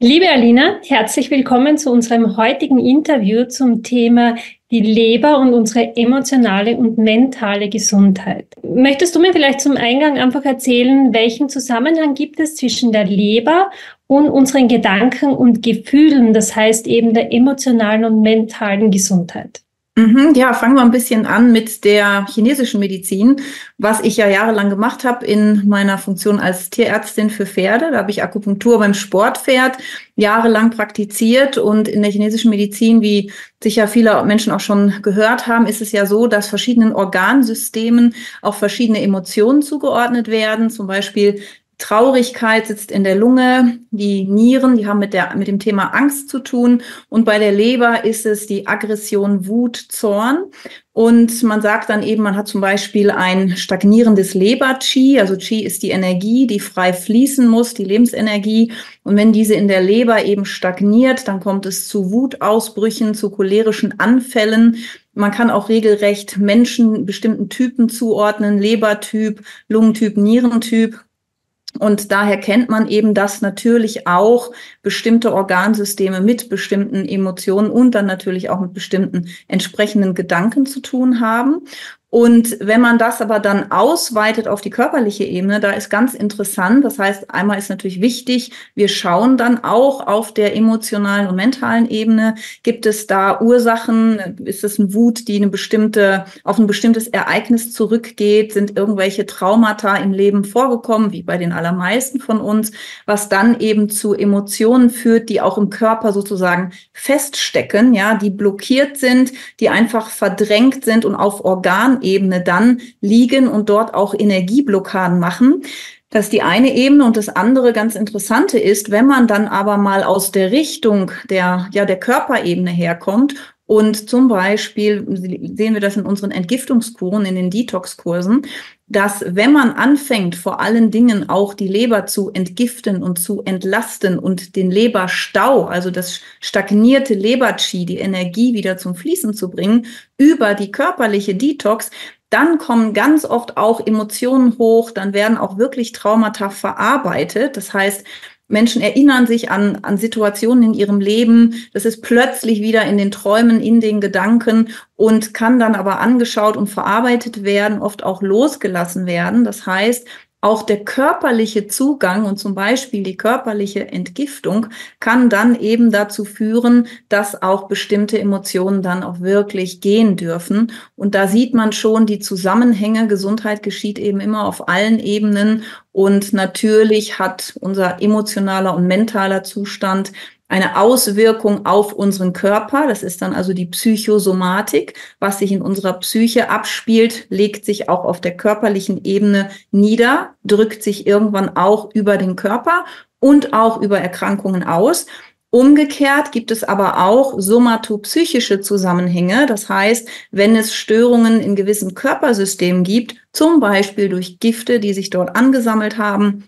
Liebe Alina, herzlich willkommen zu unserem heutigen Interview zum Thema die Leber und unsere emotionale und mentale Gesundheit. Möchtest du mir vielleicht zum Eingang einfach erzählen, welchen Zusammenhang gibt es zwischen der Leber und unseren Gedanken und Gefühlen, das heißt eben der emotionalen und mentalen Gesundheit? Mhm, ja, fangen wir ein bisschen an mit der chinesischen Medizin, was ich ja jahrelang gemacht habe in meiner Funktion als Tierärztin für Pferde. Da habe ich Akupunktur beim Sportpferd jahrelang praktiziert und in der chinesischen Medizin, wie sicher viele Menschen auch schon gehört haben, ist es ja so, dass verschiedenen Organsystemen auch verschiedene Emotionen zugeordnet werden. Zum Beispiel Traurigkeit sitzt in der Lunge, die Nieren, die haben mit, der, mit dem Thema Angst zu tun. Und bei der Leber ist es die Aggression, Wut, Zorn. Und man sagt dann eben, man hat zum Beispiel ein stagnierendes Leber-Qi. Also Qi ist die Energie, die frei fließen muss, die Lebensenergie. Und wenn diese in der Leber eben stagniert, dann kommt es zu Wutausbrüchen, zu cholerischen Anfällen. Man kann auch regelrecht Menschen bestimmten Typen zuordnen, Lebertyp, Lungentyp, Nierentyp. Und daher kennt man eben, dass natürlich auch bestimmte Organsysteme mit bestimmten Emotionen und dann natürlich auch mit bestimmten entsprechenden Gedanken zu tun haben. Und wenn man das aber dann ausweitet auf die körperliche Ebene, da ist ganz interessant. Das heißt, einmal ist natürlich wichtig, wir schauen dann auch auf der emotionalen und mentalen Ebene. Gibt es da Ursachen? Ist es eine Wut, die eine bestimmte, auf ein bestimmtes Ereignis zurückgeht? Sind irgendwelche Traumata im Leben vorgekommen, wie bei den allermeisten von uns, was dann eben zu Emotionen führt, die auch im Körper sozusagen feststecken, ja, die blockiert sind, die einfach verdrängt sind und auf Organ Ebene dann liegen und dort auch Energieblockaden machen. Das ist die eine Ebene und das andere ganz interessante ist, wenn man dann aber mal aus der Richtung der, ja, der Körperebene herkommt und zum Beispiel sehen wir das in unseren Entgiftungskuren, in den Detox-Kursen, dass wenn man anfängt, vor allen Dingen auch die Leber zu entgiften und zu entlasten und den Leberstau, also das stagnierte Leberchi, die Energie wieder zum Fließen zu bringen, über die körperliche Detox, dann kommen ganz oft auch Emotionen hoch, dann werden auch wirklich Traumata verarbeitet. Das heißt, Menschen erinnern sich an, an Situationen in ihrem Leben. Das ist plötzlich wieder in den Träumen, in den Gedanken und kann dann aber angeschaut und verarbeitet werden, oft auch losgelassen werden. Das heißt, auch der körperliche Zugang und zum Beispiel die körperliche Entgiftung kann dann eben dazu führen, dass auch bestimmte Emotionen dann auch wirklich gehen dürfen. Und da sieht man schon die Zusammenhänge. Gesundheit geschieht eben immer auf allen Ebenen. Und natürlich hat unser emotionaler und mentaler Zustand eine Auswirkung auf unseren Körper. Das ist dann also die Psychosomatik. Was sich in unserer Psyche abspielt, legt sich auch auf der körperlichen Ebene nieder, drückt sich irgendwann auch über den Körper und auch über Erkrankungen aus. Umgekehrt gibt es aber auch somatopsychische Zusammenhänge. Das heißt, wenn es Störungen in gewissen Körpersystemen gibt, zum Beispiel durch Gifte, die sich dort angesammelt haben,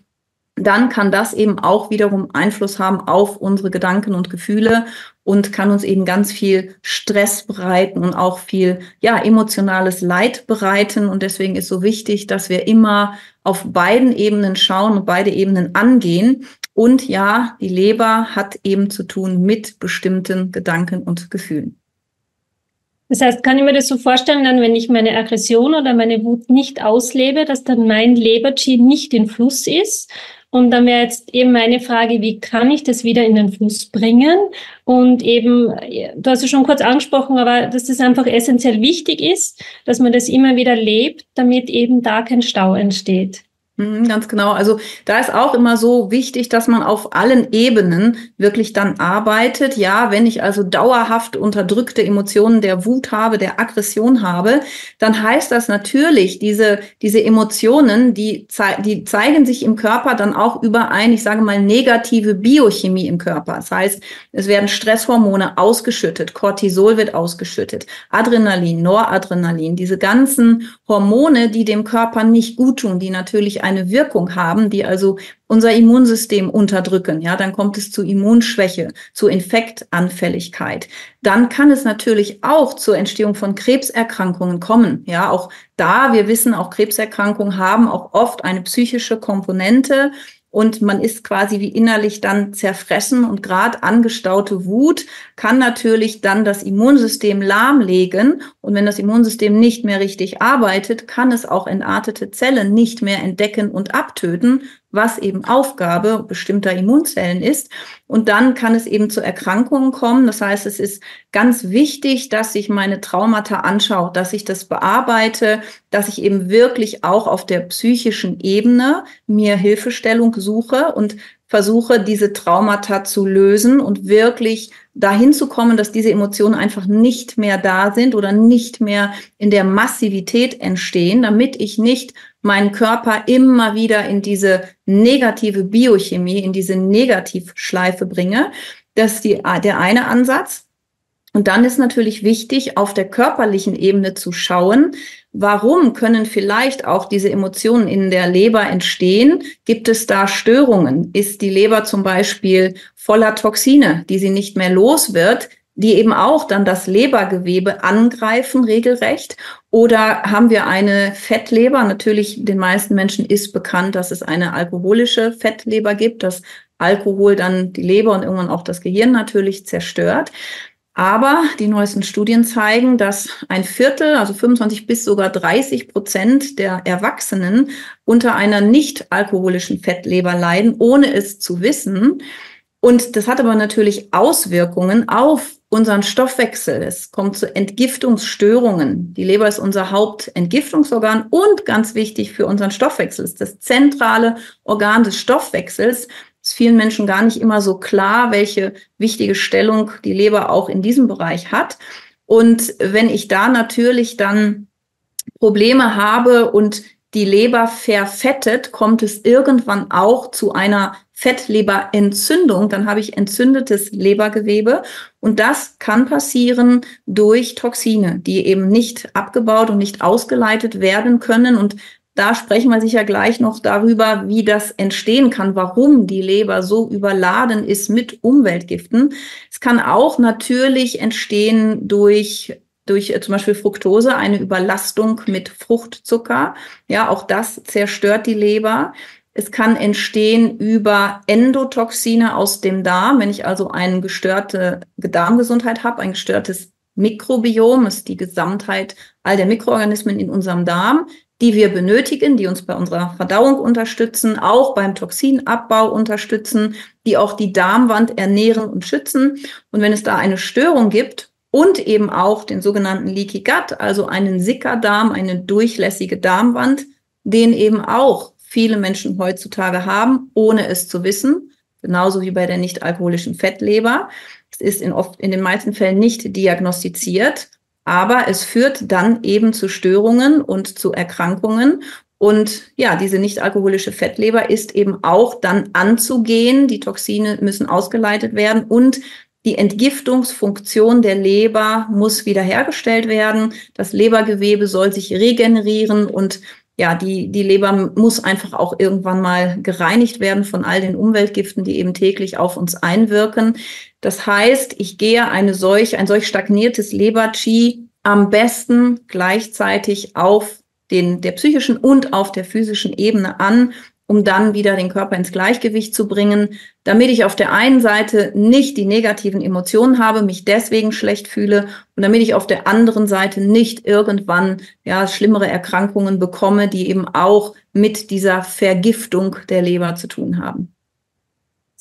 dann kann das eben auch wiederum Einfluss haben auf unsere Gedanken und Gefühle und kann uns eben ganz viel Stress bereiten und auch viel, ja, emotionales Leid bereiten. Und deswegen ist so wichtig, dass wir immer auf beiden Ebenen schauen und beide Ebenen angehen. Und ja, die Leber hat eben zu tun mit bestimmten Gedanken und Gefühlen. Das heißt, kann ich mir das so vorstellen, dann, wenn ich meine Aggression oder meine Wut nicht auslebe, dass dann mein Leberchi nicht in Fluss ist und dann wäre jetzt eben meine Frage, wie kann ich das wieder in den Fluss bringen? Und eben, du hast es schon kurz angesprochen, aber dass das einfach essentiell wichtig ist, dass man das immer wieder lebt, damit eben da kein Stau entsteht. Mhm, ganz genau. Also da ist auch immer so wichtig, dass man auf allen Ebenen wirklich dann arbeitet. Ja, wenn ich also dauerhaft unterdrückte Emotionen der Wut habe, der Aggression habe, dann heißt das natürlich, diese, diese Emotionen, die, die zeigen sich im Körper dann auch über ein, ich sage mal, negative Biochemie im Körper. Das heißt, es werden Stresshormone ausgeschüttet, Cortisol wird ausgeschüttet, Adrenalin, Noradrenalin, diese ganzen Hormone, die dem Körper nicht gut tun, die natürlich eine Wirkung haben, die also unser Immunsystem unterdrücken, ja, dann kommt es zu Immunschwäche, zu Infektanfälligkeit. Dann kann es natürlich auch zur Entstehung von Krebserkrankungen kommen. Ja, auch da, wir wissen, auch Krebserkrankungen haben auch oft eine psychische Komponente. Und man ist quasi wie innerlich dann zerfressen und gerade angestaute Wut kann natürlich dann das Immunsystem lahmlegen. Und wenn das Immunsystem nicht mehr richtig arbeitet, kann es auch entartete Zellen nicht mehr entdecken und abtöten, was eben Aufgabe bestimmter Immunzellen ist. Und dann kann es eben zu Erkrankungen kommen. Das heißt, es ist ganz wichtig, dass ich meine Traumata anschaue, dass ich das bearbeite, dass ich eben wirklich auch auf der psychischen Ebene mir Hilfestellung suche und versuche, diese Traumata zu lösen und wirklich dahin zu kommen, dass diese Emotionen einfach nicht mehr da sind oder nicht mehr in der Massivität entstehen, damit ich nicht meinen Körper immer wieder in diese negative Biochemie, in diese Negativschleife bringe. Das ist die, der eine Ansatz. Und dann ist natürlich wichtig, auf der körperlichen Ebene zu schauen, warum können vielleicht auch diese Emotionen in der Leber entstehen? Gibt es da Störungen? Ist die Leber zum Beispiel voller Toxine, die sie nicht mehr los wird? die eben auch dann das Lebergewebe angreifen, regelrecht? Oder haben wir eine Fettleber? Natürlich, den meisten Menschen ist bekannt, dass es eine alkoholische Fettleber gibt, dass Alkohol dann die Leber und irgendwann auch das Gehirn natürlich zerstört. Aber die neuesten Studien zeigen, dass ein Viertel, also 25 bis sogar 30 Prozent der Erwachsenen unter einer nicht alkoholischen Fettleber leiden, ohne es zu wissen. Und das hat aber natürlich Auswirkungen auf unseren Stoffwechsel. Es kommt zu Entgiftungsstörungen. Die Leber ist unser Hauptentgiftungsorgan und ganz wichtig für unseren Stoffwechsel. Ist das zentrale Organ des Stoffwechsels ist vielen Menschen gar nicht immer so klar, welche wichtige Stellung die Leber auch in diesem Bereich hat. Und wenn ich da natürlich dann Probleme habe und die Leber verfettet, kommt es irgendwann auch zu einer Fettleberentzündung. Dann habe ich entzündetes Lebergewebe. Und das kann passieren durch Toxine, die eben nicht abgebaut und nicht ausgeleitet werden können. Und da sprechen wir sicher gleich noch darüber, wie das entstehen kann, warum die Leber so überladen ist mit Umweltgiften. Es kann auch natürlich entstehen durch durch äh, zum Beispiel Fructose, eine Überlastung mit Fruchtzucker. Ja, auch das zerstört die Leber. Es kann entstehen über Endotoxine aus dem Darm. Wenn ich also eine gestörte Darmgesundheit habe, ein gestörtes Mikrobiom, ist die Gesamtheit all der Mikroorganismen in unserem Darm, die wir benötigen, die uns bei unserer Verdauung unterstützen, auch beim Toxinabbau unterstützen, die auch die Darmwand ernähren und schützen. Und wenn es da eine Störung gibt und eben auch den sogenannten Leaky Gut, also einen Sickerdarm, eine durchlässige Darmwand, den eben auch viele Menschen heutzutage haben, ohne es zu wissen, genauso wie bei der nicht alkoholischen Fettleber. Es ist in oft in den meisten Fällen nicht diagnostiziert aber es führt dann eben zu Störungen und zu Erkrankungen. Und ja, diese nicht alkoholische Fettleber ist eben auch dann anzugehen. Die Toxine müssen ausgeleitet werden und die Entgiftungsfunktion der Leber muss wiederhergestellt werden. Das Lebergewebe soll sich regenerieren und ja, die, die Leber muss einfach auch irgendwann mal gereinigt werden von all den Umweltgiften, die eben täglich auf uns einwirken. Das heißt, ich gehe eine solch, ein solch stagniertes Leber-Chi am besten gleichzeitig auf den, der psychischen und auf der physischen Ebene an um dann wieder den Körper ins Gleichgewicht zu bringen, damit ich auf der einen Seite nicht die negativen Emotionen habe, mich deswegen schlecht fühle und damit ich auf der anderen Seite nicht irgendwann ja schlimmere Erkrankungen bekomme, die eben auch mit dieser Vergiftung der Leber zu tun haben.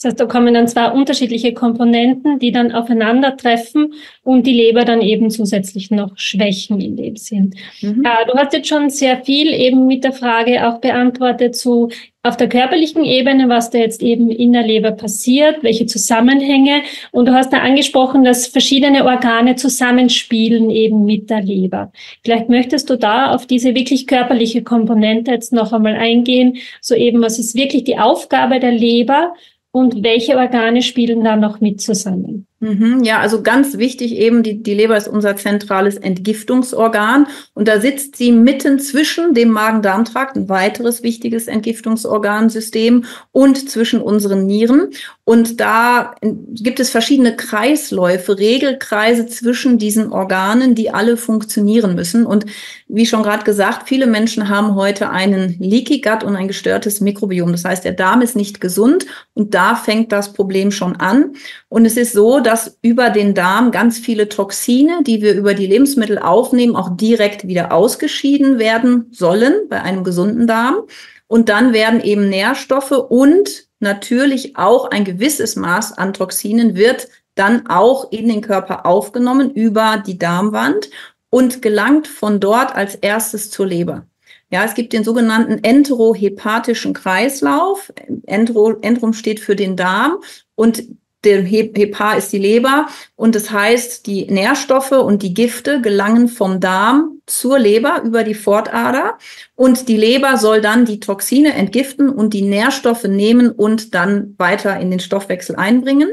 Das heißt, da kommen dann zwei unterschiedliche Komponenten, die dann aufeinandertreffen und die Leber dann eben zusätzlich noch schwächen in dem Sinn. Mhm. Äh, du hast jetzt schon sehr viel eben mit der Frage auch beantwortet zu auf der körperlichen Ebene, was da jetzt eben in der Leber passiert, welche Zusammenhänge. Und du hast da angesprochen, dass verschiedene Organe zusammenspielen eben mit der Leber. Vielleicht möchtest du da auf diese wirklich körperliche Komponente jetzt noch einmal eingehen. So eben, was ist wirklich die Aufgabe der Leber und welche Organe spielen da noch mit zusammen? Mhm, ja, also ganz wichtig eben, die, die Leber ist unser zentrales Entgiftungsorgan und da sitzt sie mitten zwischen dem Magen-Darm-Trakt, ein weiteres wichtiges Entgiftungsorgansystem und zwischen unseren Nieren. Und da gibt es verschiedene Kreisläufe, Regelkreise zwischen diesen Organen, die alle funktionieren müssen. Und wie schon gerade gesagt, viele Menschen haben heute einen Leaky Gut und ein gestörtes Mikrobiom. Das heißt, der Darm ist nicht gesund und da fängt das Problem schon an. Und es ist so, über den Darm ganz viele Toxine, die wir über die Lebensmittel aufnehmen, auch direkt wieder ausgeschieden werden sollen bei einem gesunden Darm. Und dann werden eben Nährstoffe und natürlich auch ein gewisses Maß an Toxinen wird dann auch in den Körper aufgenommen über die Darmwand und gelangt von dort als erstes zur Leber. Ja, es gibt den sogenannten enterohepatischen Kreislauf. Entero, Enterum steht für den Darm und der Hepar ist die Leber und das heißt, die Nährstoffe und die Gifte gelangen vom Darm zur Leber über die Fortader und die Leber soll dann die Toxine entgiften und die Nährstoffe nehmen und dann weiter in den Stoffwechsel einbringen.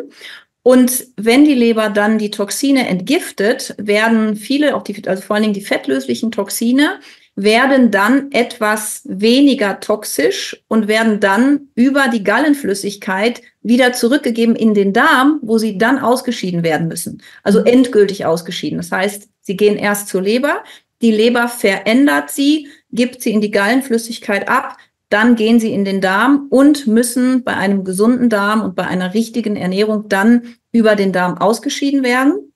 Und wenn die Leber dann die Toxine entgiftet, werden viele, auch die, also vor allen Dingen die fettlöslichen Toxine, werden dann etwas weniger toxisch und werden dann über die Gallenflüssigkeit wieder zurückgegeben in den Darm, wo sie dann ausgeschieden werden müssen. Also mhm. endgültig ausgeschieden. Das heißt, sie gehen erst zur Leber, die Leber verändert sie, gibt sie in die Gallenflüssigkeit ab, dann gehen sie in den Darm und müssen bei einem gesunden Darm und bei einer richtigen Ernährung dann über den Darm ausgeschieden werden.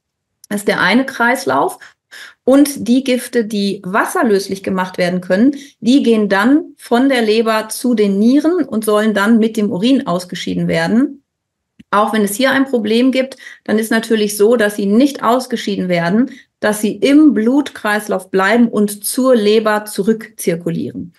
Das ist der eine Kreislauf. Und die Gifte, die wasserlöslich gemacht werden können, die gehen dann von der Leber zu den Nieren und sollen dann mit dem Urin ausgeschieden werden. Auch wenn es hier ein Problem gibt, dann ist natürlich so, dass sie nicht ausgeschieden werden, dass sie im Blutkreislauf bleiben und zur Leber zurückzirkulieren.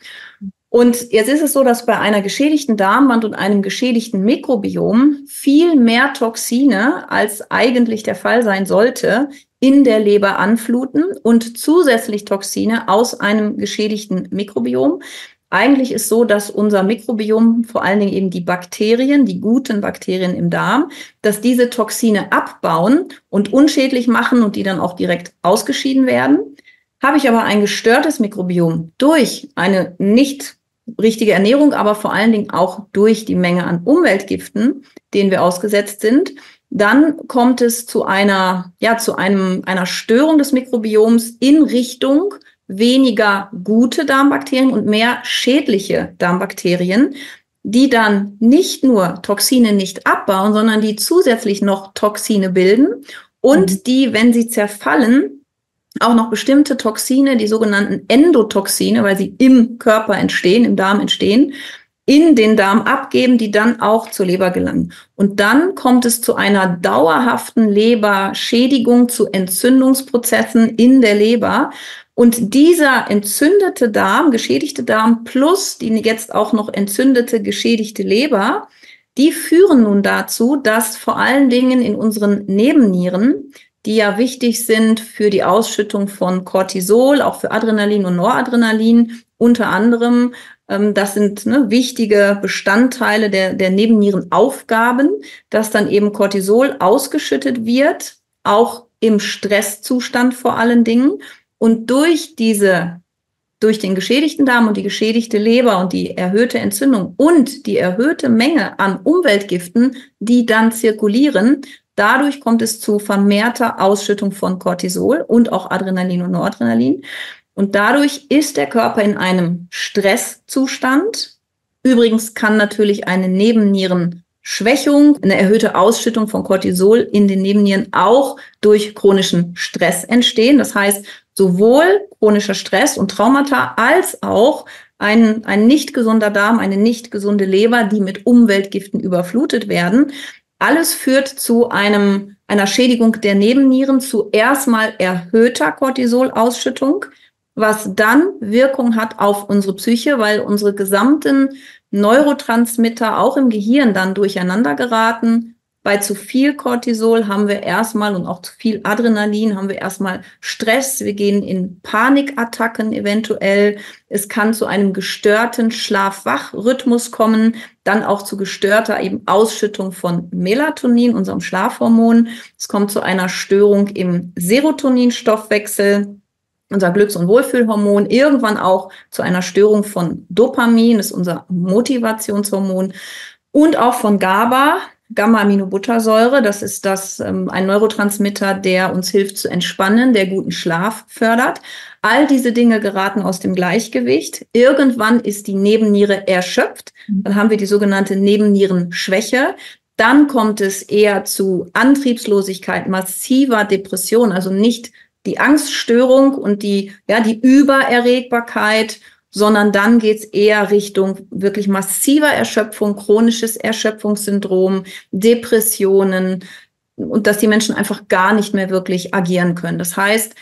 Und jetzt ist es so, dass bei einer geschädigten Darmwand und einem geschädigten Mikrobiom viel mehr Toxine, als eigentlich der Fall sein sollte, in der Leber anfluten und zusätzlich Toxine aus einem geschädigten Mikrobiom. Eigentlich ist so, dass unser Mikrobiom, vor allen Dingen eben die Bakterien, die guten Bakterien im Darm, dass diese Toxine abbauen und unschädlich machen und die dann auch direkt ausgeschieden werden. Habe ich aber ein gestörtes Mikrobiom durch eine nicht richtige Ernährung, aber vor allen Dingen auch durch die Menge an Umweltgiften, denen wir ausgesetzt sind, dann kommt es zu einer, ja, zu einem, einer Störung des Mikrobioms in Richtung weniger gute Darmbakterien und mehr schädliche Darmbakterien, die dann nicht nur Toxine nicht abbauen, sondern die zusätzlich noch Toxine bilden und mhm. die, wenn sie zerfallen, auch noch bestimmte Toxine, die sogenannten Endotoxine, weil sie im Körper entstehen, im Darm entstehen, in den Darm abgeben, die dann auch zur Leber gelangen. Und dann kommt es zu einer dauerhaften Leberschädigung, zu Entzündungsprozessen in der Leber. Und dieser entzündete Darm, geschädigte Darm plus die jetzt auch noch entzündete, geschädigte Leber, die führen nun dazu, dass vor allen Dingen in unseren Nebennieren, die ja wichtig sind für die Ausschüttung von Cortisol, auch für Adrenalin und Noradrenalin, unter anderem ähm, das sind ne, wichtige Bestandteile der, der Nebennierenaufgaben, dass dann eben Cortisol ausgeschüttet wird, auch im Stresszustand vor allen Dingen. Und durch diese, durch den geschädigten Darm und die geschädigte Leber und die erhöhte Entzündung und die erhöhte Menge an Umweltgiften, die dann zirkulieren, dadurch kommt es zu vermehrter Ausschüttung von Cortisol und auch Adrenalin und Noradrenalin. Und dadurch ist der Körper in einem Stresszustand. Übrigens kann natürlich eine Nebennierenschwächung, eine erhöhte Ausschüttung von Cortisol in den Nebennieren auch durch chronischen Stress entstehen. Das heißt, sowohl chronischer Stress und Traumata als auch ein, ein nicht gesunder Darm, eine nicht gesunde Leber, die mit Umweltgiften überflutet werden. Alles führt zu einem, einer Schädigung der Nebennieren, zu erstmal erhöhter Cortisolausschüttung, was dann Wirkung hat auf unsere Psyche, weil unsere gesamten Neurotransmitter auch im Gehirn dann durcheinander geraten. Bei zu viel Cortisol haben wir erstmal und auch zu viel Adrenalin haben wir erstmal Stress. Wir gehen in Panikattacken eventuell. Es kann zu einem gestörten Schlaf-Wach-Rhythmus kommen, dann auch zu gestörter eben Ausschüttung von Melatonin, unserem Schlafhormon. Es kommt zu einer Störung im Serotoninstoffwechsel unser Glücks- und Wohlfühlhormon, irgendwann auch zu einer Störung von Dopamin, das ist unser Motivationshormon, und auch von GABA, Gamma-Aminobuttersäure. Das ist das, ähm, ein Neurotransmitter, der uns hilft zu entspannen, der guten Schlaf fördert. All diese Dinge geraten aus dem Gleichgewicht. Irgendwann ist die Nebenniere erschöpft. Mhm. Dann haben wir die sogenannte Nebennierenschwäche. Dann kommt es eher zu Antriebslosigkeit, massiver Depression, also nicht die Angststörung und die, ja, die Übererregbarkeit sondern dann geht's eher Richtung wirklich massiver Erschöpfung, chronisches Erschöpfungssyndrom, Depressionen und dass die Menschen einfach gar nicht mehr wirklich agieren können. Das heißt,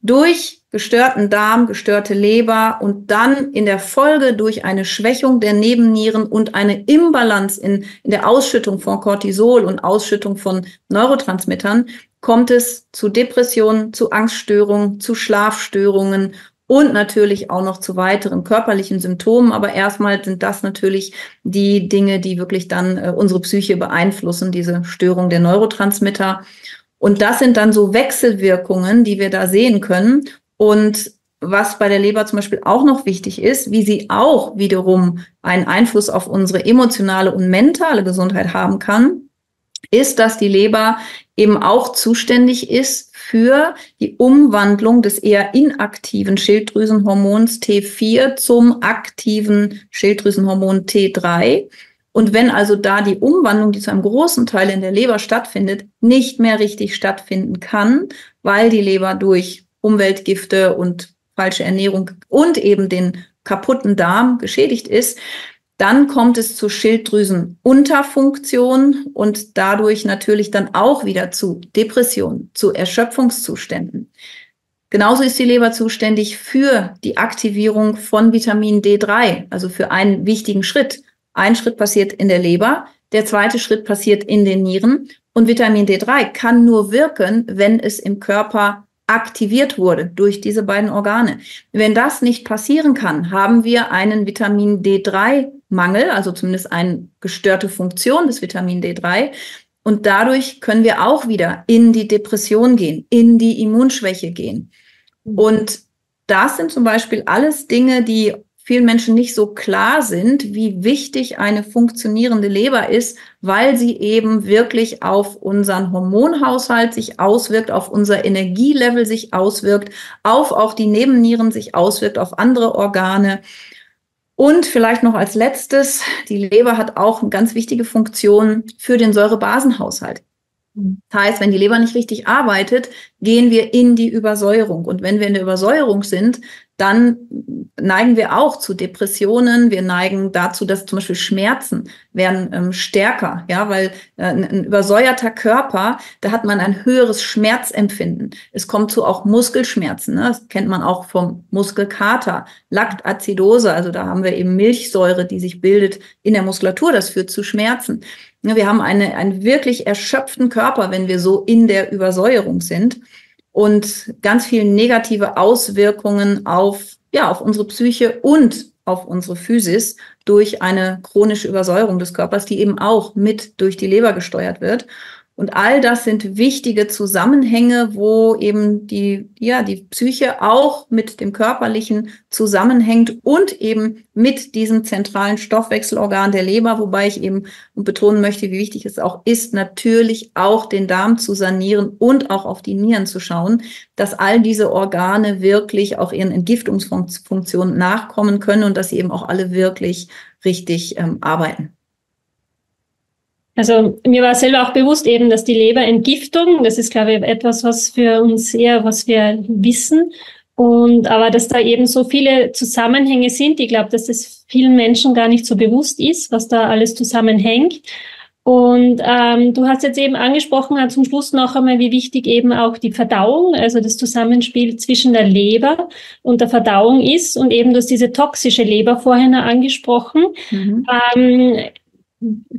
durch gestörten Darm, gestörte Leber und dann in der Folge durch eine Schwächung der Nebennieren und eine Imbalance in, in der Ausschüttung von Cortisol und Ausschüttung von Neurotransmittern kommt es zu Depressionen, zu Angststörungen, zu Schlafstörungen und natürlich auch noch zu weiteren körperlichen Symptomen. Aber erstmal sind das natürlich die Dinge, die wirklich dann äh, unsere Psyche beeinflussen, diese Störung der Neurotransmitter. Und das sind dann so Wechselwirkungen, die wir da sehen können. Und was bei der Leber zum Beispiel auch noch wichtig ist, wie sie auch wiederum einen Einfluss auf unsere emotionale und mentale Gesundheit haben kann, ist, dass die Leber eben auch zuständig ist für die Umwandlung des eher inaktiven Schilddrüsenhormons T4 zum aktiven Schilddrüsenhormon T3. Und wenn also da die Umwandlung, die zu einem großen Teil in der Leber stattfindet, nicht mehr richtig stattfinden kann, weil die Leber durch Umweltgifte und falsche Ernährung und eben den kaputten Darm geschädigt ist, dann kommt es zu Schilddrüsenunterfunktion und dadurch natürlich dann auch wieder zu Depressionen, zu Erschöpfungszuständen. Genauso ist die Leber zuständig für die Aktivierung von Vitamin D3, also für einen wichtigen Schritt. Ein Schritt passiert in der Leber, der zweite Schritt passiert in den Nieren. Und Vitamin D3 kann nur wirken, wenn es im Körper aktiviert wurde durch diese beiden Organe. Wenn das nicht passieren kann, haben wir einen Vitamin D3-Mangel, also zumindest eine gestörte Funktion des Vitamin D3. Und dadurch können wir auch wieder in die Depression gehen, in die Immunschwäche gehen. Mhm. Und das sind zum Beispiel alles Dinge, die vielen Menschen nicht so klar sind, wie wichtig eine funktionierende Leber ist, weil sie eben wirklich auf unseren Hormonhaushalt sich auswirkt, auf unser Energielevel sich auswirkt, auf auch die Nebennieren sich auswirkt, auf andere Organe. Und vielleicht noch als letztes, die Leber hat auch eine ganz wichtige Funktion für den Säurebasenhaushalt. Das heißt, wenn die Leber nicht richtig arbeitet, gehen wir in die Übersäuerung. Und wenn wir in der Übersäuerung sind, dann neigen wir auch zu Depressionen. Wir neigen dazu, dass zum Beispiel Schmerzen werden ähm, stärker, ja, weil äh, ein übersäuerter Körper, da hat man ein höheres Schmerzempfinden. Es kommt zu auch Muskelschmerzen. Ne? Das kennt man auch vom Muskelkater, Laktazidose. Also da haben wir eben Milchsäure, die sich bildet in der Muskulatur. Das führt zu Schmerzen. Wir haben eine, einen wirklich erschöpften Körper, wenn wir so in der Übersäuerung sind und ganz viele negative Auswirkungen auf, ja, auf unsere Psyche und auf unsere Physis durch eine chronische Übersäuerung des Körpers, die eben auch mit durch die Leber gesteuert wird. Und all das sind wichtige Zusammenhänge, wo eben die, ja, die Psyche auch mit dem Körperlichen zusammenhängt und eben mit diesem zentralen Stoffwechselorgan der Leber, wobei ich eben betonen möchte, wie wichtig es auch ist, natürlich auch den Darm zu sanieren und auch auf die Nieren zu schauen, dass all diese Organe wirklich auch ihren Entgiftungsfunktionen nachkommen können und dass sie eben auch alle wirklich richtig ähm, arbeiten. Also mir war selber auch bewusst eben, dass die Leberentgiftung, das ist, glaube ich, etwas, was für uns eher, was wir wissen. Und aber dass da eben so viele Zusammenhänge sind, ich glaube, dass das vielen Menschen gar nicht so bewusst ist, was da alles zusammenhängt. Und ähm, du hast jetzt eben angesprochen, zum Schluss noch einmal, wie wichtig eben auch die Verdauung, also das Zusammenspiel zwischen der Leber und der Verdauung ist. Und eben du hast diese toxische Leber vorhin angesprochen. Mhm. Ähm,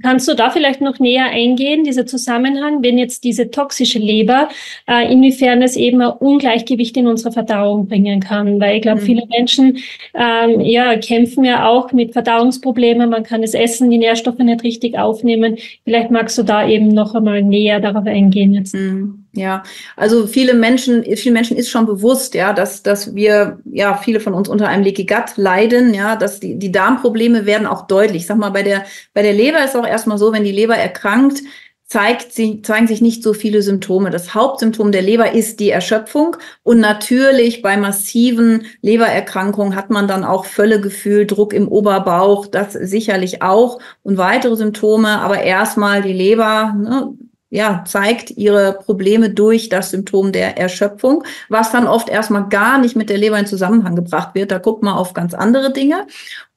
Kannst du da vielleicht noch näher eingehen, dieser Zusammenhang, wenn jetzt diese toxische Leber, äh, inwiefern es eben ein Ungleichgewicht in unserer Verdauung bringen kann? Weil ich glaube, mhm. viele Menschen ähm, ja, kämpfen ja auch mit Verdauungsproblemen. Man kann das Essen, die Nährstoffe nicht richtig aufnehmen. Vielleicht magst du da eben noch einmal näher darauf eingehen jetzt. Mhm. Ja, also viele Menschen, vielen Menschen ist schon bewusst, ja, dass, dass wir, ja, viele von uns unter einem Leaky Gut leiden, ja, dass die, die Darmprobleme werden auch deutlich. Ich sag mal, bei der, bei der Leber ist auch erstmal so, wenn die Leber erkrankt, zeigt sie, zeigen sich nicht so viele Symptome. Das Hauptsymptom der Leber ist die Erschöpfung. Und natürlich bei massiven Lebererkrankungen hat man dann auch Völlegefühl, Druck im Oberbauch, das sicherlich auch und weitere Symptome. Aber erstmal die Leber, ne, ja, zeigt ihre Probleme durch das Symptom der Erschöpfung, was dann oft erstmal gar nicht mit der Leber in Zusammenhang gebracht wird. Da guckt man auf ganz andere Dinge.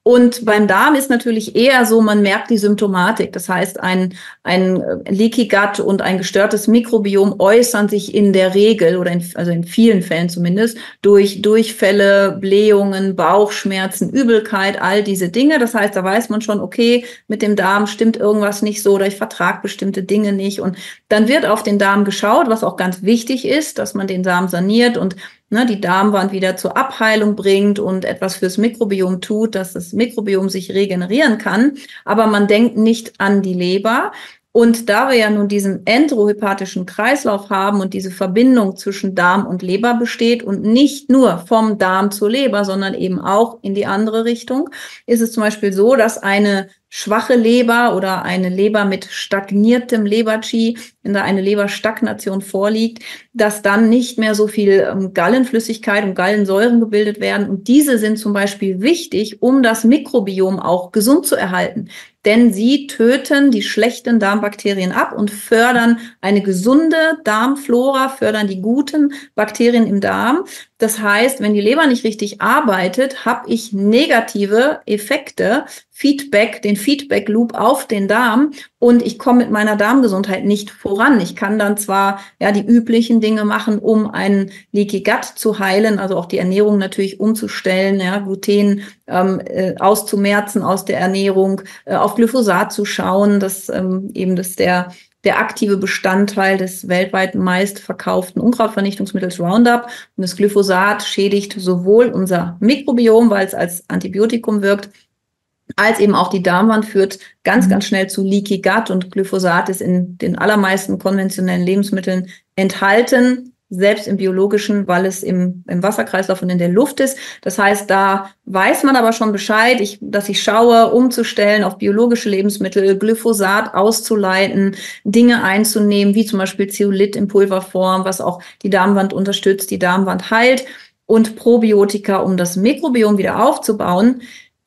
Und beim Darm ist natürlich eher so, man merkt die Symptomatik. Das heißt, ein, ein Leaky Gut und ein gestörtes Mikrobiom äußern sich in der Regel oder in, also in vielen Fällen zumindest durch Durchfälle, Blähungen, Bauchschmerzen, Übelkeit, all diese Dinge. Das heißt, da weiß man schon, okay, mit dem Darm stimmt irgendwas nicht so oder ich vertrage bestimmte Dinge nicht. Und dann wird auf den Darm geschaut, was auch ganz wichtig ist, dass man den Darm saniert und ne, die Darmwand wieder zur Abheilung bringt und etwas fürs Mikrobiom tut, dass das Mikrobiom sich regenerieren kann. Aber man denkt nicht an die Leber. Und da wir ja nun diesen enterohepatischen Kreislauf haben und diese Verbindung zwischen Darm und Leber besteht und nicht nur vom Darm zur Leber, sondern eben auch in die andere Richtung, ist es zum Beispiel so, dass eine schwache Leber oder eine Leber mit stagniertem Leber-Qi, wenn da eine Leberstagnation vorliegt, dass dann nicht mehr so viel ähm, Gallenflüssigkeit und Gallensäuren gebildet werden. Und diese sind zum Beispiel wichtig, um das Mikrobiom auch gesund zu erhalten denn sie töten die schlechten Darmbakterien ab und fördern eine gesunde Darmflora, fördern die guten Bakterien im Darm. Das heißt, wenn die Leber nicht richtig arbeitet, habe ich negative Effekte Feedback, den Feedback Loop auf den Darm und ich komme mit meiner Darmgesundheit nicht voran. Ich kann dann zwar ja die üblichen Dinge machen, um einen Leaky Gut zu heilen, also auch die Ernährung natürlich umzustellen, ja, Gluten ähm, äh, auszumerzen aus der Ernährung, äh, auf Glyphosat zu schauen, dass ähm, eben das der der aktive Bestandteil des weltweit meistverkauften Unkrautvernichtungsmittels Roundup. Und das Glyphosat schädigt sowohl unser Mikrobiom, weil es als Antibiotikum wirkt, als eben auch die Darmwand führt ganz, mhm. ganz schnell zu Leaky Gut und Glyphosat ist in den allermeisten konventionellen Lebensmitteln enthalten, selbst im biologischen, weil es im, im Wasserkreislauf und in der Luft ist. Das heißt, da weiß man aber schon Bescheid, ich, dass ich schaue, umzustellen auf biologische Lebensmittel, Glyphosat auszuleiten, Dinge einzunehmen, wie zum Beispiel Zeolit in Pulverform, was auch die Darmwand unterstützt, die Darmwand heilt und Probiotika, um das Mikrobiom wieder aufzubauen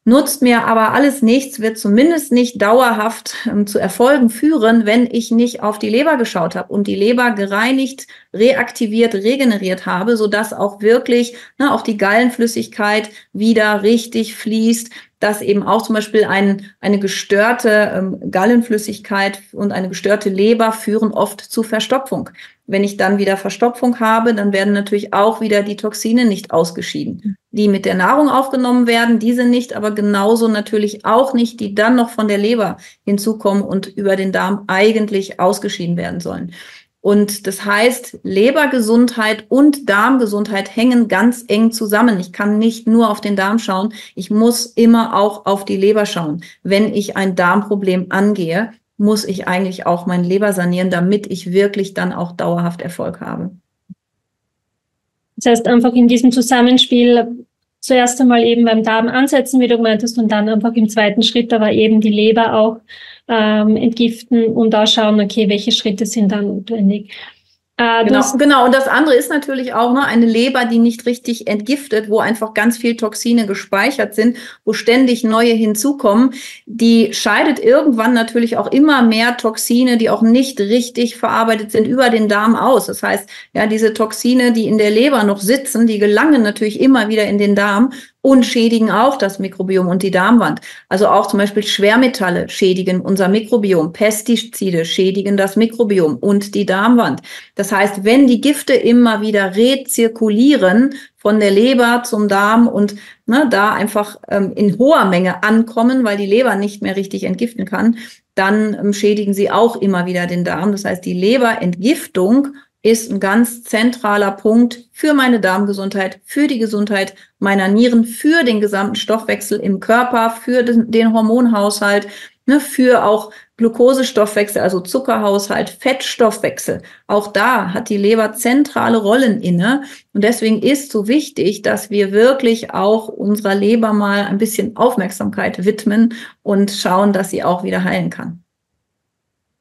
nutzt mir aber alles nichts, wird zumindest nicht dauerhaft ähm, zu Erfolgen führen, wenn ich nicht auf die Leber geschaut habe und die Leber gereinigt, reaktiviert, regeneriert habe, sodass auch wirklich ne, auch die Gallenflüssigkeit wieder richtig fließt, dass eben auch zum Beispiel ein, eine gestörte ähm, Gallenflüssigkeit und eine gestörte Leber führen oft zu Verstopfung. Wenn ich dann wieder Verstopfung habe, dann werden natürlich auch wieder die Toxine nicht ausgeschieden, die mit der Nahrung aufgenommen werden, diese nicht, aber genauso natürlich auch nicht, die dann noch von der Leber hinzukommen und über den Darm eigentlich ausgeschieden werden sollen. Und das heißt, Lebergesundheit und Darmgesundheit hängen ganz eng zusammen. Ich kann nicht nur auf den Darm schauen, ich muss immer auch auf die Leber schauen, wenn ich ein Darmproblem angehe muss ich eigentlich auch mein Leber sanieren, damit ich wirklich dann auch dauerhaft Erfolg habe. Das heißt, einfach in diesem Zusammenspiel zuerst einmal eben beim Darm ansetzen, wie du meintest, und dann einfach im zweiten Schritt aber eben die Leber auch ähm, entgiften und da schauen, okay, welche Schritte sind dann notwendig. Äh, genau, genau. Und das andere ist natürlich auch ne, eine Leber, die nicht richtig entgiftet, wo einfach ganz viel Toxine gespeichert sind, wo ständig neue hinzukommen. Die scheidet irgendwann natürlich auch immer mehr Toxine, die auch nicht richtig verarbeitet sind, über den Darm aus. Das heißt, ja, diese Toxine, die in der Leber noch sitzen, die gelangen natürlich immer wieder in den Darm und schädigen auch das Mikrobiom und die Darmwand. Also auch zum Beispiel Schwermetalle schädigen unser Mikrobiom, Pestizide schädigen das Mikrobiom und die Darmwand. Das heißt, wenn die Gifte immer wieder rezirkulieren von der Leber zum Darm und ne, da einfach ähm, in hoher Menge ankommen, weil die Leber nicht mehr richtig entgiften kann, dann ähm, schädigen sie auch immer wieder den Darm. Das heißt, die Leberentgiftung ist ein ganz zentraler Punkt für meine Darmgesundheit, für die Gesundheit meiner Nieren, für den gesamten Stoffwechsel im Körper, für den, den Hormonhaushalt, ne, für auch Glukosestoffwechsel, also Zuckerhaushalt, Fettstoffwechsel. Auch da hat die Leber zentrale Rollen inne. Und deswegen ist so wichtig, dass wir wirklich auch unserer Leber mal ein bisschen Aufmerksamkeit widmen und schauen, dass sie auch wieder heilen kann.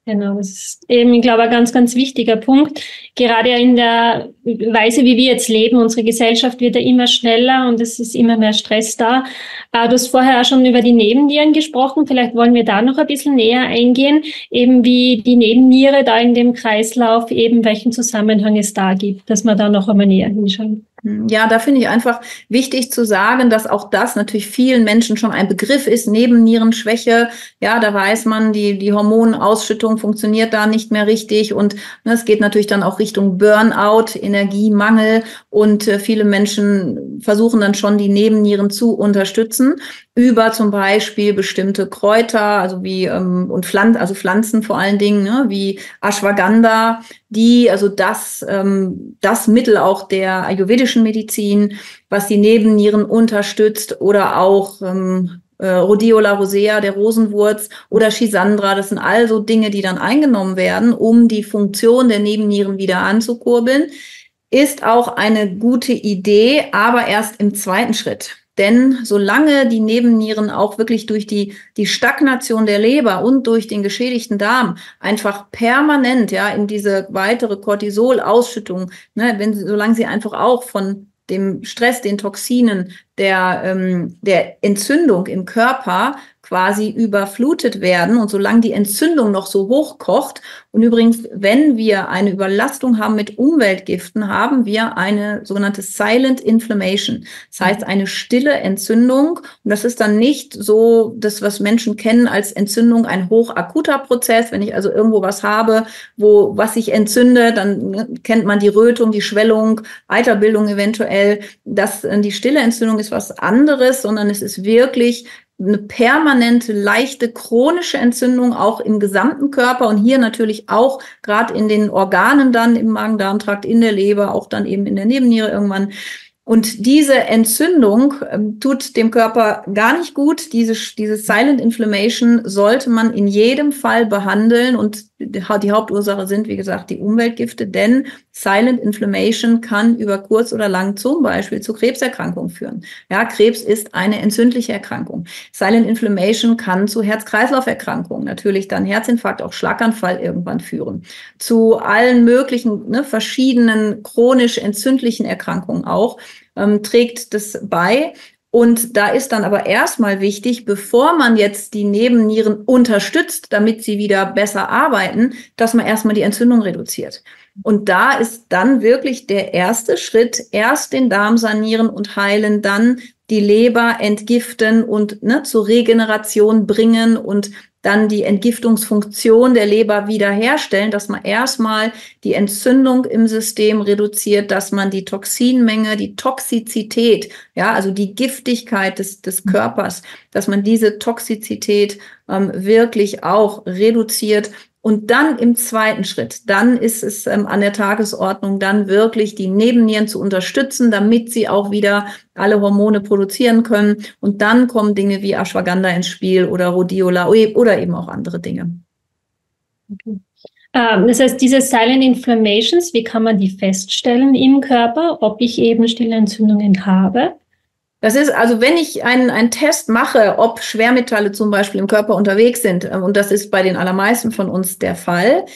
Genau, das ist eben, ich glaube, ein ganz, ganz wichtiger Punkt. Gerade in der Weise, wie wir jetzt leben, unsere Gesellschaft wird ja immer schneller und es ist immer mehr Stress da. Äh, du hast vorher auch schon über die Nebennieren gesprochen. Vielleicht wollen wir da noch ein bisschen näher eingehen, eben wie die Nebenniere da in dem Kreislauf, eben welchen Zusammenhang es da gibt, dass wir da noch einmal näher hinschauen. Hm, ja, da finde ich einfach wichtig zu sagen, dass auch das natürlich vielen Menschen schon ein Begriff ist, Nebennierenschwäche. Ja, da weiß man, die, die Hormonausschüttung funktioniert da nicht mehr richtig und ne, es geht natürlich dann auch Richtung Burnout, Energiemangel und äh, viele Menschen versuchen dann schon die Nebennieren zu unterstützen über zum Beispiel bestimmte Kräuter, also wie ähm, und Pflanzen, also Pflanzen vor allen Dingen, ne, wie Ashwagandha, die also das ähm, das Mittel auch der ayurvedischen Medizin, was die Nebennieren unterstützt oder auch ähm, äh, Rhodiola rosea, der Rosenwurz oder Schisandra, das sind also Dinge, die dann eingenommen werden, um die Funktion der Nebennieren wieder anzukurbeln, ist auch eine gute Idee, aber erst im zweiten Schritt. Denn solange die Nebennieren auch wirklich durch die, die Stagnation der Leber und durch den geschädigten Darm einfach permanent ja in diese weitere Cortisolausschüttung, ne, wenn sie, solange sie einfach auch von dem Stress, den Toxinen, der, ähm, der Entzündung im Körper quasi überflutet werden und solange die Entzündung noch so hoch kocht und übrigens, wenn wir eine Überlastung haben mit Umweltgiften, haben wir eine sogenannte Silent Inflammation. Das heißt, eine stille Entzündung und das ist dann nicht so das, was Menschen kennen als Entzündung, ein hochakuter Prozess. Wenn ich also irgendwo was habe, wo was sich entzündet, dann kennt man die Rötung, die Schwellung, Eiterbildung eventuell. Das, die stille Entzündung ist was anderes, sondern es ist wirklich eine permanente, leichte, chronische Entzündung auch im gesamten Körper und hier natürlich auch gerade in den Organen dann im Magen-Darm-Trakt, in der Leber, auch dann eben in der Nebenniere irgendwann. Und diese Entzündung ähm, tut dem Körper gar nicht gut. Diese, diese Silent Inflammation sollte man in jedem Fall behandeln. Und die Hauptursache sind, wie gesagt, die Umweltgifte, denn Silent Inflammation kann über kurz oder lang zum Beispiel zu Krebserkrankungen führen. Ja, Krebs ist eine entzündliche Erkrankung. Silent Inflammation kann zu Herz-Kreislauf-Erkrankungen, natürlich dann Herzinfarkt, auch Schlaganfall irgendwann führen. Zu allen möglichen ne, verschiedenen chronisch entzündlichen Erkrankungen auch ähm, trägt das bei. Und da ist dann aber erstmal wichtig, bevor man jetzt die Nebennieren unterstützt, damit sie wieder besser arbeiten, dass man erstmal die Entzündung reduziert. Und da ist dann wirklich der erste Schritt, erst den Darm sanieren und heilen, dann die Leber entgiften und ne, zur Regeneration bringen und dann die Entgiftungsfunktion der Leber wiederherstellen, dass man erstmal die Entzündung im System reduziert, dass man die Toxinmenge, die Toxizität, ja, also die Giftigkeit des, des Körpers, dass man diese Toxizität ähm, wirklich auch reduziert und dann im zweiten Schritt, dann ist es ähm, an der Tagesordnung, dann wirklich die Nebennieren zu unterstützen, damit sie auch wieder alle Hormone produzieren können. Und dann kommen Dinge wie Ashwagandha ins Spiel oder Rhodiola oder eben auch andere Dinge. Okay. Ähm, das heißt, diese Silent Inflammations, wie kann man die feststellen im Körper, ob ich eben stille Entzündungen habe? Das ist also, wenn ich einen, einen Test mache, ob Schwermetalle zum Beispiel im Körper unterwegs sind, äh, und das ist bei den allermeisten von uns der Fall,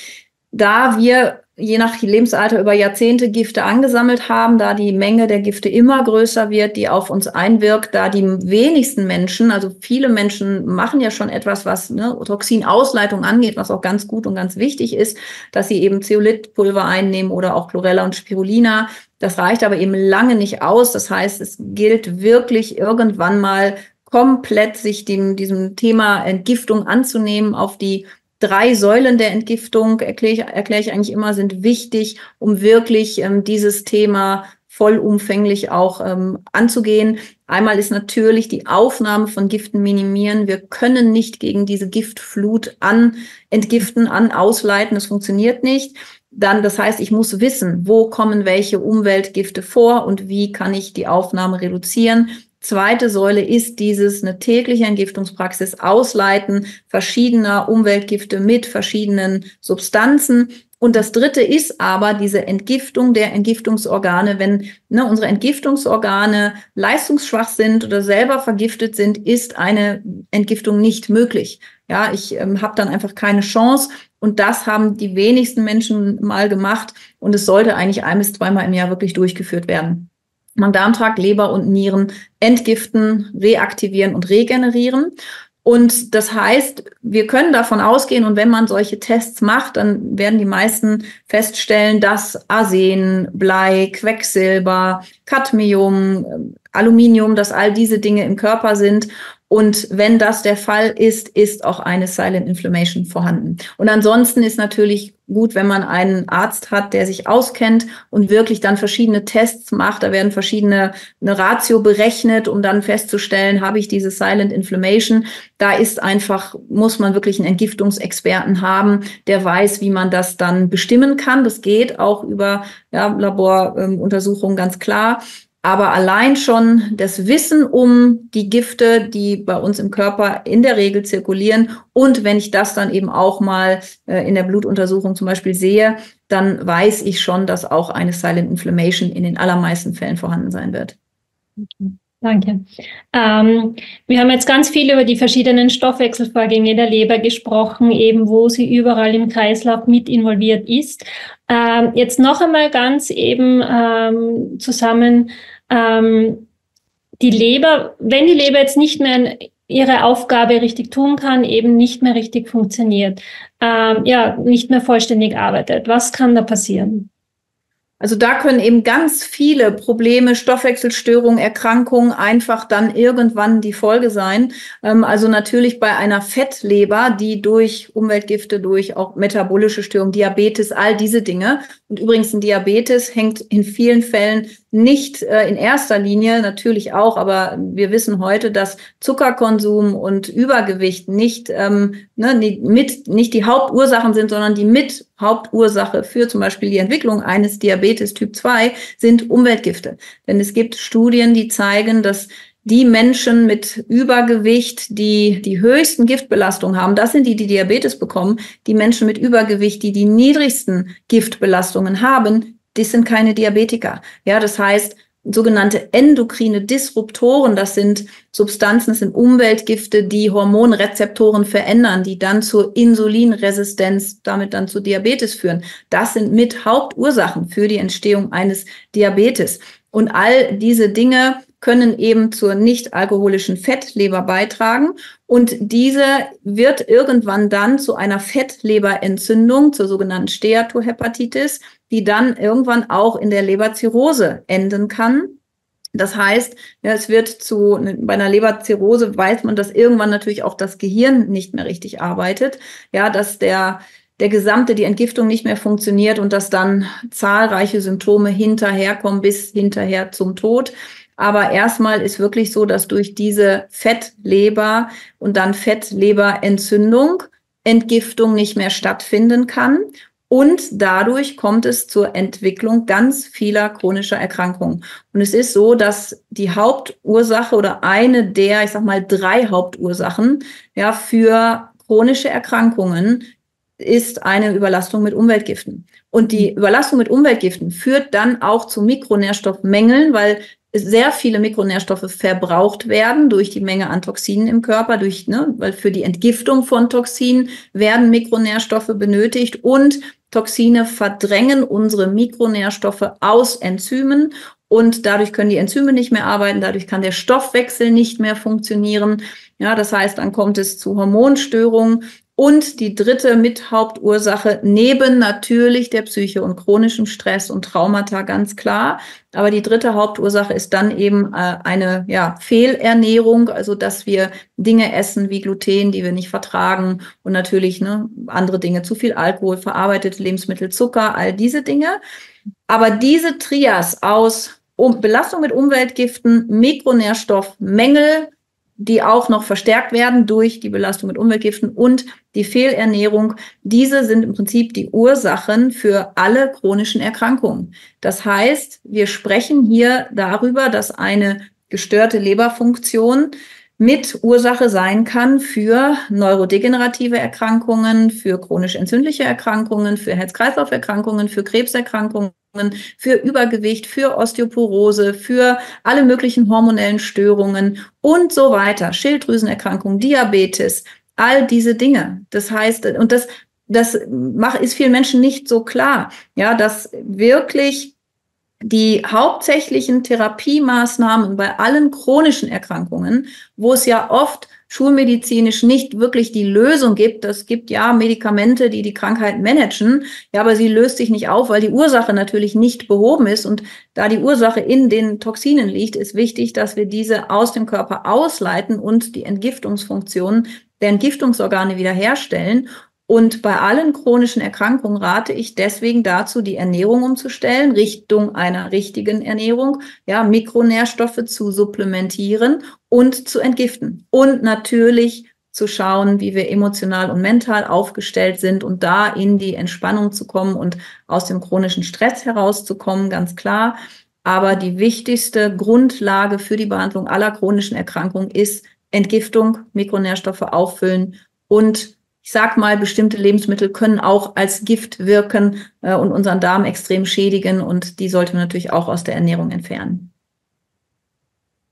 da wir je nach Lebensalter über Jahrzehnte Gifte angesammelt haben, da die Menge der Gifte immer größer wird, die auf uns einwirkt, da die wenigsten Menschen, also viele Menschen machen ja schon etwas, was ne, Toxinausleitung angeht, was auch ganz gut und ganz wichtig ist, dass sie eben Zeolithpulver einnehmen oder auch Chlorella und Spirulina. Das reicht aber eben lange nicht aus. Das heißt, es gilt wirklich irgendwann mal komplett sich dem, diesem Thema Entgiftung anzunehmen, auf die drei Säulen der Entgiftung, erkläre ich, erkläre ich eigentlich immer, sind wichtig, um wirklich ähm, dieses Thema vollumfänglich auch ähm, anzugehen. Einmal ist natürlich die Aufnahme von Giften minimieren. Wir können nicht gegen diese Giftflut an entgiften, an ausleiten. Das funktioniert nicht. Dann, das heißt, ich muss wissen, wo kommen welche Umweltgifte vor und wie kann ich die Aufnahme reduzieren. Zweite Säule ist dieses eine tägliche Entgiftungspraxis ausleiten verschiedener Umweltgifte mit verschiedenen Substanzen. Und das dritte ist aber diese Entgiftung der Entgiftungsorgane. Wenn ne, unsere Entgiftungsorgane leistungsschwach sind oder selber vergiftet sind, ist eine Entgiftung nicht möglich. Ja, ich ähm, habe dann einfach keine Chance. Und das haben die wenigsten Menschen mal gemacht. Und es sollte eigentlich ein bis zweimal im Jahr wirklich durchgeführt werden. Magen-Darm-Trakt, Leber und Nieren entgiften, reaktivieren und regenerieren. Und das heißt, wir können davon ausgehen, und wenn man solche Tests macht, dann werden die meisten feststellen, dass Arsen, Blei, Quecksilber, Cadmium, Aluminium, dass all diese Dinge im Körper sind und wenn das der Fall ist, ist auch eine Silent Inflammation vorhanden. Und ansonsten ist natürlich gut, wenn man einen Arzt hat, der sich auskennt und wirklich dann verschiedene Tests macht. Da werden verschiedene eine Ratio berechnet, um dann festzustellen, habe ich diese Silent Inflammation. Da ist einfach, muss man wirklich einen Entgiftungsexperten haben, der weiß, wie man das dann bestimmen kann. Das geht auch über ja, Laboruntersuchungen ganz klar. Aber allein schon das Wissen um die Gifte, die bei uns im Körper in der Regel zirkulieren und wenn ich das dann eben auch mal äh, in der Blutuntersuchung zum Beispiel sehe, dann weiß ich schon, dass auch eine Silent Inflammation in den allermeisten Fällen vorhanden sein wird. Okay. Danke. Ähm, wir haben jetzt ganz viel über die verschiedenen Stoffwechselvorgänge der Leber gesprochen, eben wo sie überall im Kreislauf mit involviert ist. Ähm, jetzt noch einmal ganz eben ähm, zusammen ähm, die Leber, wenn die Leber jetzt nicht mehr ihre Aufgabe richtig tun kann, eben nicht mehr richtig funktioniert, ähm, ja, nicht mehr vollständig arbeitet, was kann da passieren? Also da können eben ganz viele Probleme, Stoffwechselstörungen, Erkrankungen einfach dann irgendwann die Folge sein. Ähm, also natürlich bei einer Fettleber, die durch Umweltgifte, durch auch metabolische Störungen, Diabetes, all diese Dinge. Und übrigens ein Diabetes hängt in vielen Fällen nicht äh, in erster Linie, natürlich auch, aber wir wissen heute, dass Zuckerkonsum und Übergewicht nicht, ähm, ne, mit, nicht die Hauptursachen sind, sondern die mit Hauptursache für zum Beispiel die Entwicklung eines Diabetes Typ 2 sind Umweltgifte. Denn es gibt Studien, die zeigen, dass die Menschen mit Übergewicht, die die höchsten Giftbelastungen haben, das sind die, die Diabetes bekommen. Die Menschen mit Übergewicht, die die niedrigsten Giftbelastungen haben, das sind keine Diabetiker. Ja, das heißt, sogenannte endokrine Disruptoren, das sind Substanzen, das sind Umweltgifte, die Hormonrezeptoren verändern, die dann zur Insulinresistenz, damit dann zu Diabetes führen. Das sind mit Hauptursachen für die Entstehung eines Diabetes. Und all diese Dinge können eben zur nicht alkoholischen Fettleber beitragen. Und diese wird irgendwann dann zu einer Fettleberentzündung, zur sogenannten Steatohepatitis, die dann irgendwann auch in der Leberzirrhose enden kann. Das heißt, ja, es wird zu, bei einer Leberzirrhose weiß man, dass irgendwann natürlich auch das Gehirn nicht mehr richtig arbeitet. Ja, dass der, der gesamte, die Entgiftung nicht mehr funktioniert und dass dann zahlreiche Symptome hinterherkommen bis hinterher zum Tod. Aber erstmal ist wirklich so, dass durch diese Fettleber und dann Fettleberentzündung Entgiftung nicht mehr stattfinden kann. Und dadurch kommt es zur Entwicklung ganz vieler chronischer Erkrankungen. Und es ist so, dass die Hauptursache oder eine der, ich sag mal, drei Hauptursachen, ja, für chronische Erkrankungen ist eine Überlastung mit Umweltgiften. Und die Überlastung mit Umweltgiften führt dann auch zu Mikronährstoffmängeln, weil sehr viele Mikronährstoffe verbraucht werden durch die Menge an Toxinen im Körper, durch, ne, weil für die Entgiftung von Toxinen werden Mikronährstoffe benötigt und Toxine verdrängen unsere Mikronährstoffe aus Enzymen und dadurch können die Enzyme nicht mehr arbeiten, dadurch kann der Stoffwechsel nicht mehr funktionieren. Ja, das heißt, dann kommt es zu Hormonstörungen und die dritte Mithauptursache neben natürlich der Psyche und chronischem Stress und Traumata ganz klar. Aber die dritte Hauptursache ist dann eben äh, eine ja, Fehlernährung, also dass wir Dinge essen wie Gluten, die wir nicht vertragen und natürlich ne, andere Dinge, zu viel Alkohol, verarbeitete Lebensmittel, Zucker, all diese Dinge. Aber diese Trias aus um Belastung mit Umweltgiften, Mikronährstoffmängel, die auch noch verstärkt werden durch die Belastung mit Umweltgiften und die Fehlernährung. Diese sind im Prinzip die Ursachen für alle chronischen Erkrankungen. Das heißt, wir sprechen hier darüber, dass eine gestörte Leberfunktion mit Ursache sein kann für neurodegenerative Erkrankungen, für chronisch entzündliche Erkrankungen, für Herz-Kreislauf-Erkrankungen, für Krebserkrankungen für Übergewicht, für Osteoporose, für alle möglichen hormonellen Störungen und so weiter, Schilddrüsenerkrankungen, Diabetes, all diese Dinge. Das heißt, und das, das ist vielen Menschen nicht so klar, ja, dass wirklich die hauptsächlichen Therapiemaßnahmen bei allen chronischen Erkrankungen, wo es ja oft schulmedizinisch nicht wirklich die Lösung gibt. Es gibt ja Medikamente, die die Krankheit managen, ja, aber sie löst sich nicht auf, weil die Ursache natürlich nicht behoben ist. Und da die Ursache in den Toxinen liegt, ist wichtig, dass wir diese aus dem Körper ausleiten und die Entgiftungsfunktion der Entgiftungsorgane wiederherstellen. Und bei allen chronischen Erkrankungen rate ich deswegen dazu, die Ernährung umzustellen, Richtung einer richtigen Ernährung, ja, Mikronährstoffe zu supplementieren und zu entgiften. Und natürlich zu schauen, wie wir emotional und mental aufgestellt sind und da in die Entspannung zu kommen und aus dem chronischen Stress herauszukommen, ganz klar. Aber die wichtigste Grundlage für die Behandlung aller chronischen Erkrankungen ist Entgiftung, Mikronährstoffe auffüllen und ich sag mal, bestimmte Lebensmittel können auch als Gift wirken äh, und unseren Darm extrem schädigen und die sollte man natürlich auch aus der Ernährung entfernen.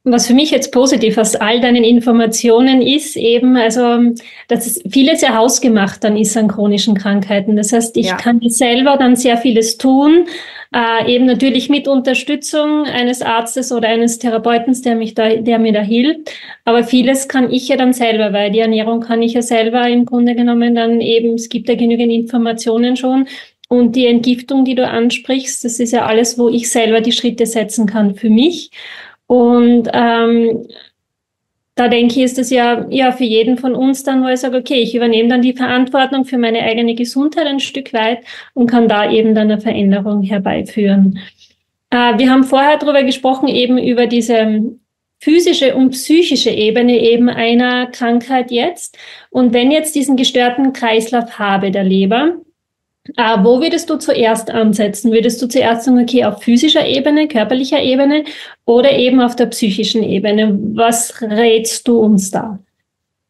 Was für mich jetzt positiv aus all deinen Informationen ist eben, also, dass es vieles ja hausgemacht dann ist an chronischen Krankheiten. Das heißt, ich ja. kann selber dann sehr vieles tun, äh, eben natürlich mit Unterstützung eines Arztes oder eines Therapeuten, der mich da, der mir da hilft. Aber vieles kann ich ja dann selber, weil die Ernährung kann ich ja selber im Grunde genommen dann eben, es gibt ja genügend Informationen schon. Und die Entgiftung, die du ansprichst, das ist ja alles, wo ich selber die Schritte setzen kann für mich. Und ähm, da denke ich, ist es ja, ja für jeden von uns dann, wo ich sage, okay, ich übernehme dann die Verantwortung für meine eigene Gesundheit ein Stück weit und kann da eben dann eine Veränderung herbeiführen. Äh, wir haben vorher darüber gesprochen, eben über diese physische und psychische Ebene eben einer Krankheit jetzt. Und wenn jetzt diesen gestörten Kreislauf habe der Leber, äh, wo würdest du zuerst ansetzen? Würdest du zuerst sagen, okay, auf physischer Ebene, körperlicher Ebene oder eben auf der psychischen Ebene? Was rätst du uns da?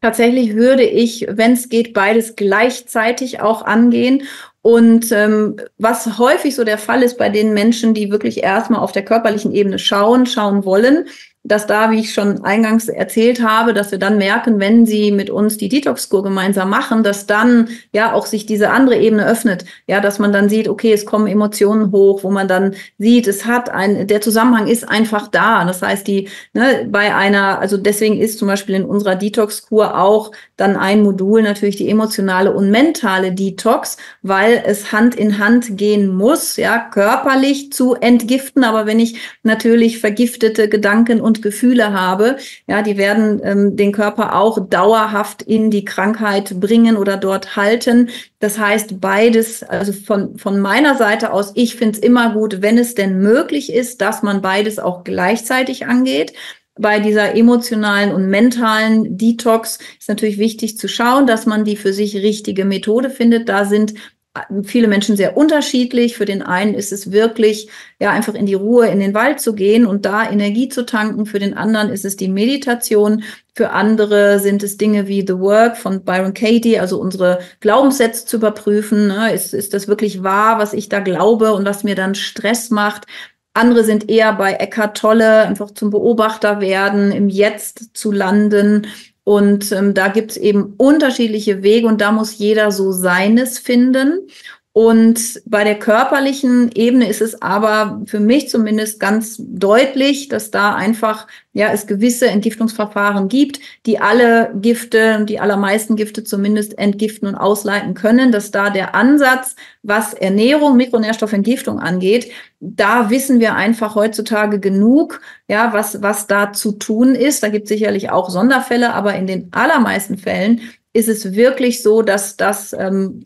Tatsächlich würde ich, wenn es geht, beides gleichzeitig auch angehen. Und ähm, was häufig so der Fall ist bei den Menschen, die wirklich erstmal auf der körperlichen Ebene schauen, schauen wollen, dass da, wie ich schon eingangs erzählt habe, dass wir dann merken, wenn sie mit uns die Detox-Kur gemeinsam machen, dass dann ja auch sich diese andere Ebene öffnet. Ja, dass man dann sieht, okay, es kommen Emotionen hoch, wo man dann sieht, es hat ein, der Zusammenhang ist einfach da. Das heißt, die, ne, bei einer, also deswegen ist zum Beispiel in unserer Detox-Kur auch dann ein Modul natürlich die emotionale und mentale Detox, weil es Hand in Hand gehen muss, ja, körperlich zu entgiften. Aber wenn ich natürlich vergiftete Gedanken und Gefühle habe, ja, die werden ähm, den Körper auch dauerhaft in die Krankheit bringen oder dort halten. Das heißt, beides, also von, von meiner Seite aus, ich finde es immer gut, wenn es denn möglich ist, dass man beides auch gleichzeitig angeht bei dieser emotionalen und mentalen Detox ist natürlich wichtig zu schauen, dass man die für sich richtige Methode findet. Da sind viele Menschen sehr unterschiedlich. Für den einen ist es wirklich, ja, einfach in die Ruhe, in den Wald zu gehen und da Energie zu tanken. Für den anderen ist es die Meditation. Für andere sind es Dinge wie The Work von Byron Katie, also unsere Glaubenssätze zu überprüfen. Ne? Ist, ist das wirklich wahr, was ich da glaube und was mir dann Stress macht? Andere sind eher bei Eckhart Tolle, einfach zum Beobachter werden, im Jetzt zu landen und ähm, da gibt es eben unterschiedliche Wege und da muss jeder so seines finden. Und bei der körperlichen Ebene ist es aber für mich zumindest ganz deutlich, dass da einfach ja es gewisse Entgiftungsverfahren gibt, die alle Gifte, die allermeisten Gifte zumindest entgiften und ausleiten können, dass da der Ansatz, was Ernährung, Mikronährstoffentgiftung angeht, da wissen wir einfach heutzutage genug, ja, was was da zu tun ist. Da gibt es sicherlich auch Sonderfälle, aber in den allermeisten Fällen ist es wirklich so, dass das ähm,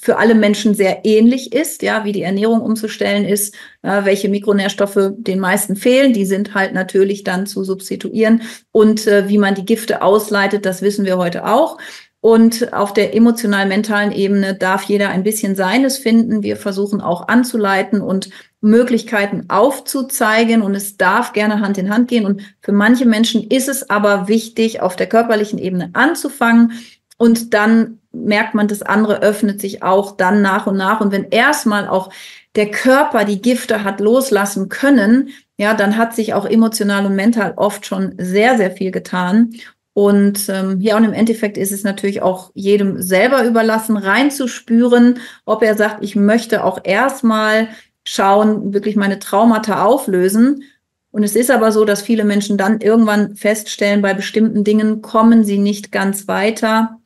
für alle Menschen sehr ähnlich ist, ja, wie die Ernährung umzustellen ist, äh, welche Mikronährstoffe den meisten fehlen, die sind halt natürlich dann zu substituieren und äh, wie man die Gifte ausleitet, das wissen wir heute auch. Und auf der emotional-mentalen Ebene darf jeder ein bisschen seines finden. Wir versuchen auch anzuleiten und Möglichkeiten aufzuzeigen und es darf gerne Hand in Hand gehen. Und für manche Menschen ist es aber wichtig, auf der körperlichen Ebene anzufangen und dann merkt man, das andere öffnet sich auch dann nach und nach. Und wenn erstmal auch der Körper die Gifte hat loslassen können, ja, dann hat sich auch emotional und mental oft schon sehr, sehr viel getan. Und ähm, ja, und im Endeffekt ist es natürlich auch jedem selber überlassen, reinzuspüren, ob er sagt, ich möchte auch erstmal schauen, wirklich meine Traumata auflösen. Und es ist aber so, dass viele Menschen dann irgendwann feststellen, bei bestimmten Dingen kommen sie nicht ganz weiter.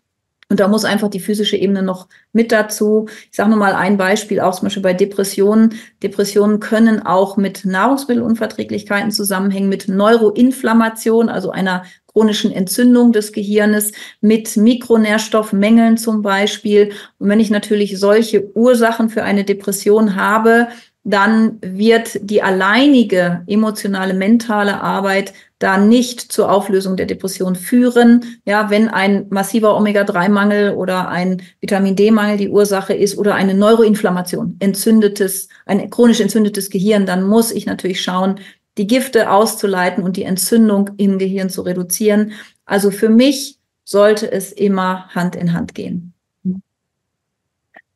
Und da muss einfach die physische Ebene noch mit dazu. Ich sage nur mal ein Beispiel, auch zum Beispiel bei Depressionen. Depressionen können auch mit Nahrungsmittelunverträglichkeiten zusammenhängen, mit Neuroinflammation, also einer chronischen Entzündung des Gehirnes, mit Mikronährstoffmängeln zum Beispiel. Und wenn ich natürlich solche Ursachen für eine Depression habe, dann wird die alleinige emotionale, mentale Arbeit da nicht zur Auflösung der Depression führen. Ja, wenn ein massiver Omega-3-Mangel oder ein Vitamin D-Mangel die Ursache ist oder eine Neuroinflammation, entzündetes, ein chronisch entzündetes Gehirn, dann muss ich natürlich schauen, die Gifte auszuleiten und die Entzündung im Gehirn zu reduzieren. Also für mich sollte es immer Hand in Hand gehen.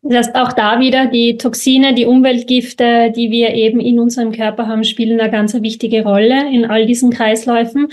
Das heißt, auch da wieder die Toxine, die Umweltgifte, die wir eben in unserem Körper haben, spielen eine ganz wichtige Rolle in all diesen Kreisläufen.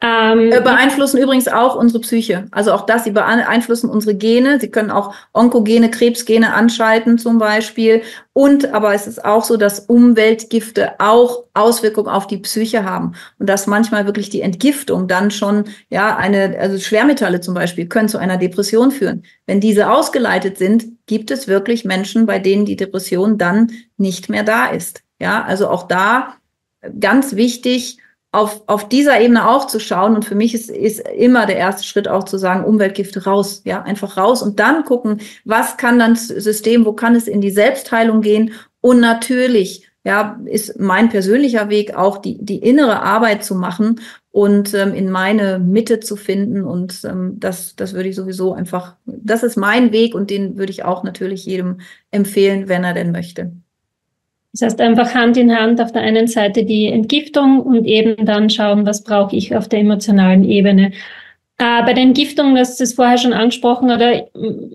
Ähm, äh, beeinflussen übrigens auch unsere Psyche. Also auch das, sie beeinflussen unsere Gene. Sie können auch Onkogene, Krebsgene anschalten zum Beispiel. Und aber es ist auch so, dass Umweltgifte auch Auswirkungen auf die Psyche haben. Und dass manchmal wirklich die Entgiftung dann schon, ja, eine, also Schwermetalle zum Beispiel, können zu einer Depression führen. Wenn diese ausgeleitet sind, gibt es wirklich Menschen, bei denen die Depression dann nicht mehr da ist. Ja, also auch da ganz wichtig, auf, auf dieser Ebene auch zu schauen. Und für mich ist, ist immer der erste Schritt auch zu sagen, Umweltgifte raus, ja, einfach raus und dann gucken, was kann dann das System, wo kann es in die Selbstheilung gehen? Und natürlich, ja, ist mein persönlicher Weg auch die, die innere Arbeit zu machen und ähm, in meine Mitte zu finden. Und ähm, das, das würde ich sowieso einfach, das ist mein Weg und den würde ich auch natürlich jedem empfehlen, wenn er denn möchte. Das heißt einfach Hand in Hand auf der einen Seite die Entgiftung und eben dann schauen, was brauche ich auf der emotionalen Ebene. Äh, bei der Entgiftung, das ist vorher schon angesprochen, oder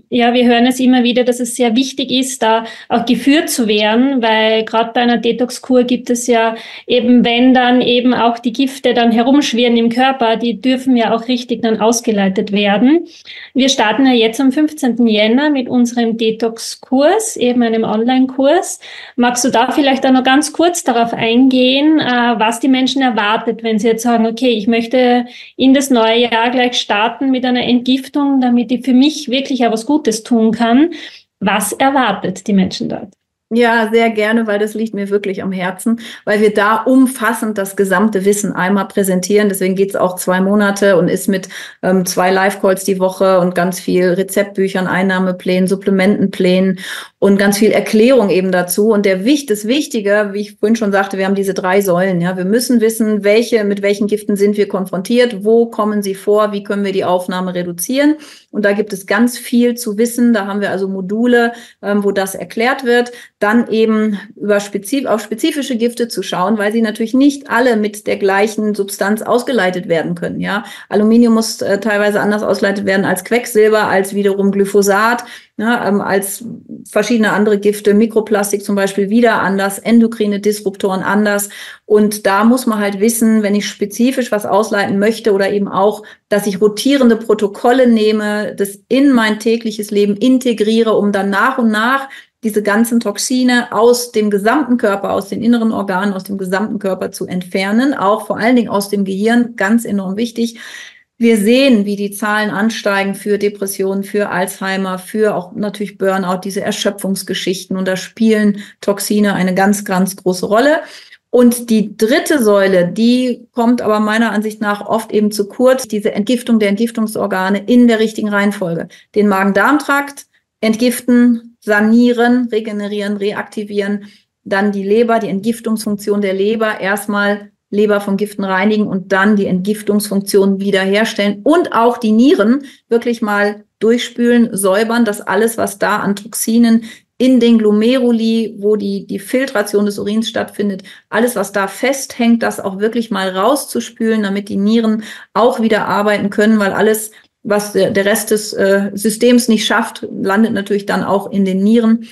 ja, wir hören es immer wieder, dass es sehr wichtig ist, da auch geführt zu werden, weil gerade bei einer Detox-Kur gibt es ja eben, wenn dann eben auch die Gifte dann herumschwirren im Körper, die dürfen ja auch richtig dann ausgeleitet werden. Wir starten ja jetzt am 15. Jänner mit unserem Detox-Kurs, eben einem Online-Kurs. Magst du da vielleicht auch noch ganz kurz darauf eingehen, äh, was die Menschen erwartet, wenn sie jetzt sagen, okay, ich möchte in das neue Jahr gleich starten mit einer Entgiftung, damit ich für mich wirklich auch was Gutes tun kann. Was erwartet die Menschen dort? Ja, sehr gerne, weil das liegt mir wirklich am Herzen, weil wir da umfassend das gesamte Wissen einmal präsentieren. Deswegen geht es auch zwei Monate und ist mit ähm, zwei Live-Calls die Woche und ganz viel Rezeptbüchern, Einnahmeplänen, Supplementenplänen und ganz viel Erklärung eben dazu. Und der Wicht, das Wichtige, wie ich vorhin schon sagte, wir haben diese drei Säulen. Ja, wir müssen wissen, welche, mit welchen Giften sind wir konfrontiert, wo kommen sie vor, wie können wir die Aufnahme reduzieren. Und da gibt es ganz viel zu wissen. Da haben wir also Module, ähm, wo das erklärt wird dann eben über spezif auf spezifische Gifte zu schauen, weil sie natürlich nicht alle mit der gleichen Substanz ausgeleitet werden können. Ja, Aluminium muss äh, teilweise anders ausgeleitet werden als Quecksilber, als wiederum Glyphosat, ja, ähm, als verschiedene andere Gifte, Mikroplastik zum Beispiel wieder anders, endokrine Disruptoren anders. Und da muss man halt wissen, wenn ich spezifisch was ausleiten möchte oder eben auch, dass ich rotierende Protokolle nehme, das in mein tägliches Leben integriere, um dann nach und nach diese ganzen Toxine aus dem gesamten Körper, aus den inneren Organen, aus dem gesamten Körper zu entfernen, auch vor allen Dingen aus dem Gehirn, ganz enorm wichtig. Wir sehen, wie die Zahlen ansteigen für Depressionen, für Alzheimer, für auch natürlich Burnout, diese Erschöpfungsgeschichten. Und da spielen Toxine eine ganz, ganz große Rolle. Und die dritte Säule, die kommt aber meiner Ansicht nach oft eben zu kurz, diese Entgiftung der Entgiftungsorgane in der richtigen Reihenfolge. Den Magen-Darm-Trakt entgiften, sanieren, regenerieren, reaktivieren, dann die Leber, die Entgiftungsfunktion der Leber erstmal Leber von Giften reinigen und dann die Entgiftungsfunktion wiederherstellen und auch die Nieren wirklich mal durchspülen, säubern, dass alles, was da an Toxinen in den Glomeruli, wo die, die Filtration des Urins stattfindet, alles, was da festhängt, das auch wirklich mal rauszuspülen, damit die Nieren auch wieder arbeiten können, weil alles, was der, der Rest des äh, Systems nicht schafft, landet natürlich dann auch in den Nieren.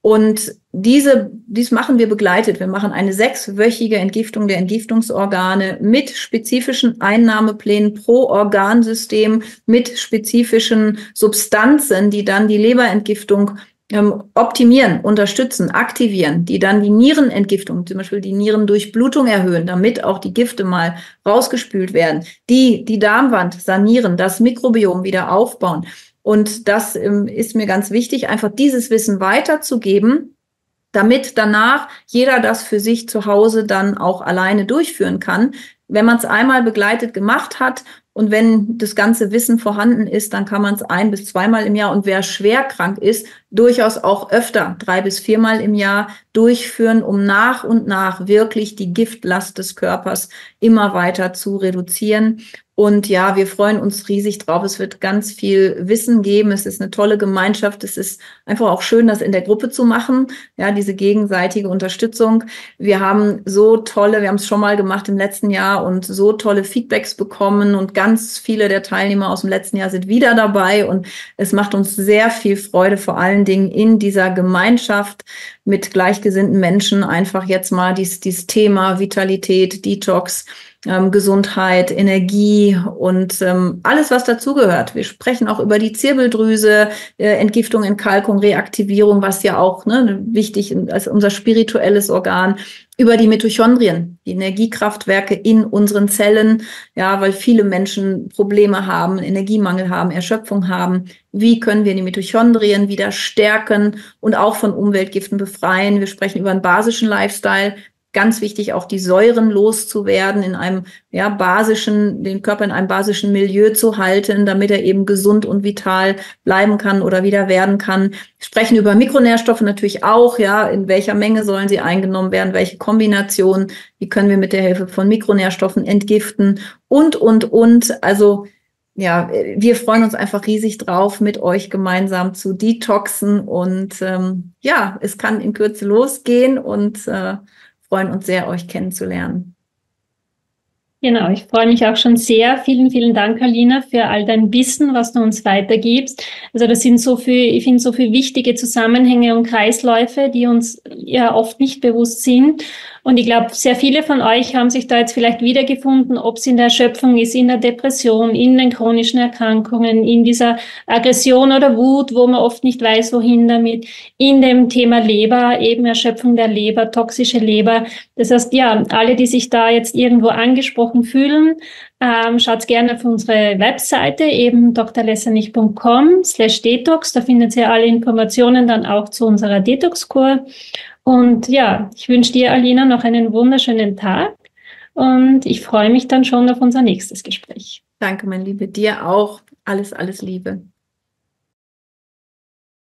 Und diese, dies machen wir begleitet. Wir machen eine sechswöchige Entgiftung der Entgiftungsorgane mit spezifischen Einnahmeplänen pro Organsystem, mit spezifischen Substanzen, die dann die Leberentgiftung ähm, optimieren, unterstützen, aktivieren, die dann die Nierenentgiftung, zum Beispiel die Nierendurchblutung erhöhen, damit auch die Gifte mal rausgespült werden, die die Darmwand sanieren, das Mikrobiom wieder aufbauen. Und das ähm, ist mir ganz wichtig, einfach dieses Wissen weiterzugeben, damit danach jeder das für sich zu Hause dann auch alleine durchführen kann. Wenn man es einmal begleitet gemacht hat und wenn das ganze Wissen vorhanden ist, dann kann man es ein bis zweimal im Jahr und wer schwer krank ist, durchaus auch öfter, drei bis viermal im Jahr durchführen, um nach und nach wirklich die Giftlast des Körpers immer weiter zu reduzieren. Und ja, wir freuen uns riesig drauf. Es wird ganz viel Wissen geben. Es ist eine tolle Gemeinschaft. Es ist einfach auch schön, das in der Gruppe zu machen. Ja, diese gegenseitige Unterstützung. Wir haben so tolle, wir haben es schon mal gemacht im letzten Jahr und so tolle Feedbacks bekommen und ganz viele der Teilnehmer aus dem letzten Jahr sind wieder dabei und es macht uns sehr viel Freude, vor allen Dingen in dieser Gemeinschaft mit gleichgesinnten Menschen einfach jetzt mal dieses, dieses Thema Vitalität, Detox, ähm, Gesundheit, Energie und ähm, alles, was dazugehört. Wir sprechen auch über die Zirbeldrüse, äh, Entgiftung, Entkalkung, Reaktivierung, was ja auch ne, wichtig ist als unser spirituelles Organ über die Mitochondrien, die Energiekraftwerke in unseren Zellen, ja, weil viele Menschen Probleme haben, Energiemangel haben, Erschöpfung haben. Wie können wir die Mitochondrien wieder stärken und auch von Umweltgiften befreien? Wir sprechen über einen basischen Lifestyle, ganz wichtig, auch die Säuren loszuwerden, in einem ja, basischen, den Körper in einem basischen Milieu zu halten, damit er eben gesund und vital bleiben kann oder wieder werden kann. Sprechen über Mikronährstoffe natürlich auch, ja, in welcher Menge sollen sie eingenommen werden, welche Kombination, wie können wir mit der Hilfe von Mikronährstoffen entgiften und, und, und. Also ja, wir freuen uns einfach riesig drauf, mit euch gemeinsam zu detoxen und ähm, ja, es kann in Kürze losgehen und äh, freuen uns sehr, euch kennenzulernen. Genau, ich freue mich auch schon sehr. Vielen, vielen Dank, Alina, für all dein Wissen, was du uns weitergibst. Also das sind so viel, ich finde so viele wichtige Zusammenhänge und Kreisläufe, die uns ja oft nicht bewusst sind. Und ich glaube, sehr viele von euch haben sich da jetzt vielleicht wiedergefunden, ob es in der Erschöpfung ist, in der Depression, in den chronischen Erkrankungen, in dieser Aggression oder Wut, wo man oft nicht weiß, wohin damit, in dem Thema Leber, eben Erschöpfung der Leber, toxische Leber. Das heißt, ja, alle, die sich da jetzt irgendwo angesprochen fühlen, ähm, schaut gerne auf unsere Webseite, eben drlessenich.com slash detox. Da findet ihr alle Informationen dann auch zu unserer Detox-Kur. Und ja, ich wünsche dir, Alina, noch einen wunderschönen Tag und ich freue mich dann schon auf unser nächstes Gespräch. Danke, mein Liebe. Dir auch. Alles, alles Liebe.